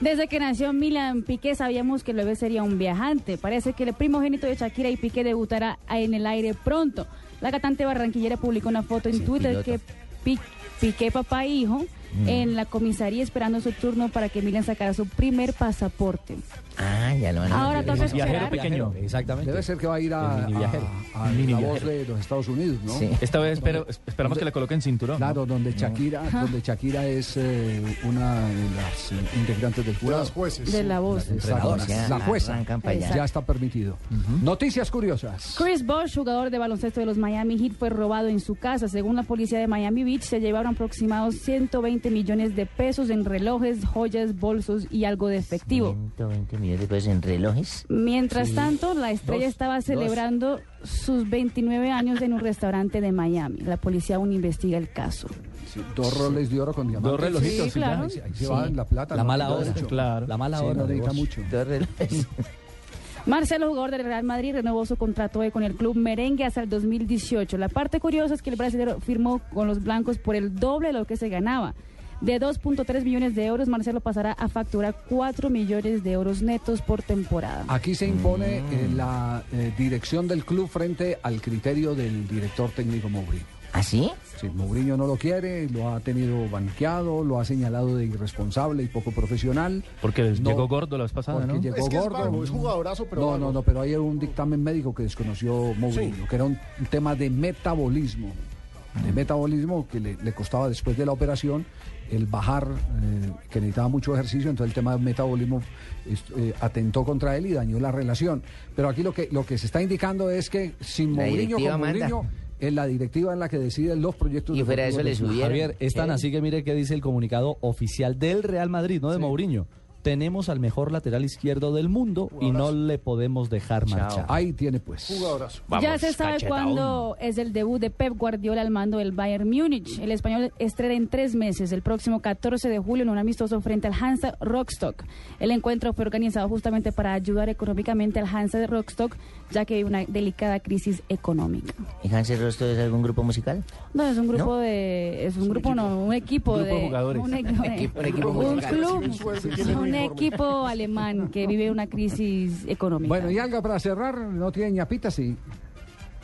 Desde que nació Milan Piqué sabíamos que el bebé sería un viajante. Parece que el primogénito de Shakira y Piqué debutará en el aire pronto. La cantante barranquillera publicó una foto en Twitter que Pi- Piqué, papá e hijo, en la comisaría esperando su turno para que Milan sacara su primer pasaporte. Ah, ya lo van a Ahora toca Viajero esperar. pequeño. Exactamente. Debe ser que va a ir a, mini viajero. a- a Mini la viajero. voz de los Estados Unidos, ¿no? Sí. Esta vez espero- esperamos que le coloquen cinturón. ¿no? Claro, donde Shakira, donde Shakira es eh, una de las eh, integrantes del jurado. De la voz. Exacto, Ya la jueza. arrancan para allá. Ya está permitido. Noticias curiosas. Chris Bosh, jugador de baloncesto de los Miami Heat, fue robado en su casa. Según la policía de Miami Beach, se llevaron aproximados 120 millones de pesos en relojes, joyas, bolsos y algo de efectivo. 120 millones de pesos en relojes. Mientras tanto, la estrella Dos, estaba dos. celebrando sus 29 años en un restaurante de Miami. La policía aún investiga el caso. Sí, dos roles de oro con diamantes. Dos relojitos, Sí, sí, claro. Ahí, se- va la plata. La no mala hora. Claro. La mala Sí, hora. no necesita mucho. Dos relojes. Marcelo, jugador del Real Madrid, renovó su contrato hoy con el club merengue hasta el 2018. La parte curiosa es que el brasileño firmó con los blancos por el doble de lo que se ganaba. De 2.3 millones de euros, Marcelo pasará a facturar 4 millones de euros netos por temporada. Aquí se impone eh, la eh, dirección del club frente al criterio del director técnico Mourinho. ¿Ah, sí? Sí, Mourinho no lo quiere, lo ha tenido banqueado, lo ha señalado de irresponsable y poco profesional. Porque No, llegó gordo la vez pasada, Porque ¿no? llegó Es que es gordo. vago, es jugadorazo, pero no, vago. no, no, pero hay un dictamen médico que desconoció Mourinho, que era un, un tema de metabolismo. De metabolismo que le, le costaba después de la operación el bajar, eh, que necesitaba mucho ejercicio, entonces el tema de metabolismo eh, atentó contra él y dañó la relación. Pero aquí lo que, lo que se está indicando es que sin La Mourinho con manda. Es la directiva en la que deciden los proyectos Y fuera de eso le subieron. Javier, es tan ¿Qué? así que mire que dice el comunicado oficial del Real Madrid, no de Mourinho. Tenemos al mejor lateral izquierdo del mundo y no le podemos dejar marchar. Ahí tiene pues. Jugadorazo. ya se sabe cuándo es el debut de Pep Guardiola al mando del Bayern Múnich. El español estrena en tres meses, el próximo 14 de julio, en un amistoso frente al Hansa Rostock. El encuentro fue organizado justamente para ayudar económicamente al Hansa Rostock, ya que hay una delicada crisis económica. ¿Y Hansel Rosto es algún grupo musical? No, es un grupo ¿No? de... Es un, grupo, no, un equipo Un grupo de... de jugadores. Un, equipo- un equipo un musical. club, Un equipo alemán que vive una crisis económica. Bueno, y algo para cerrar, no tiene ñapita, sí.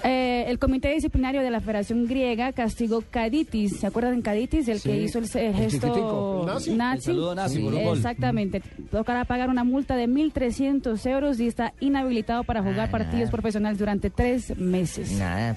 Eh, el comité disciplinario de la Federación Griega castigó Caditis. ¿Se acuerdan de Caditis? El que hizo el, gesto. El nazi. El saludo nazi Sí, por un gol. Exactamente. Tocará pagar una multa de 1.300 euros y está inhabilitado para jugar Ah, partidos nada. profesionales durante tres meses. Nada.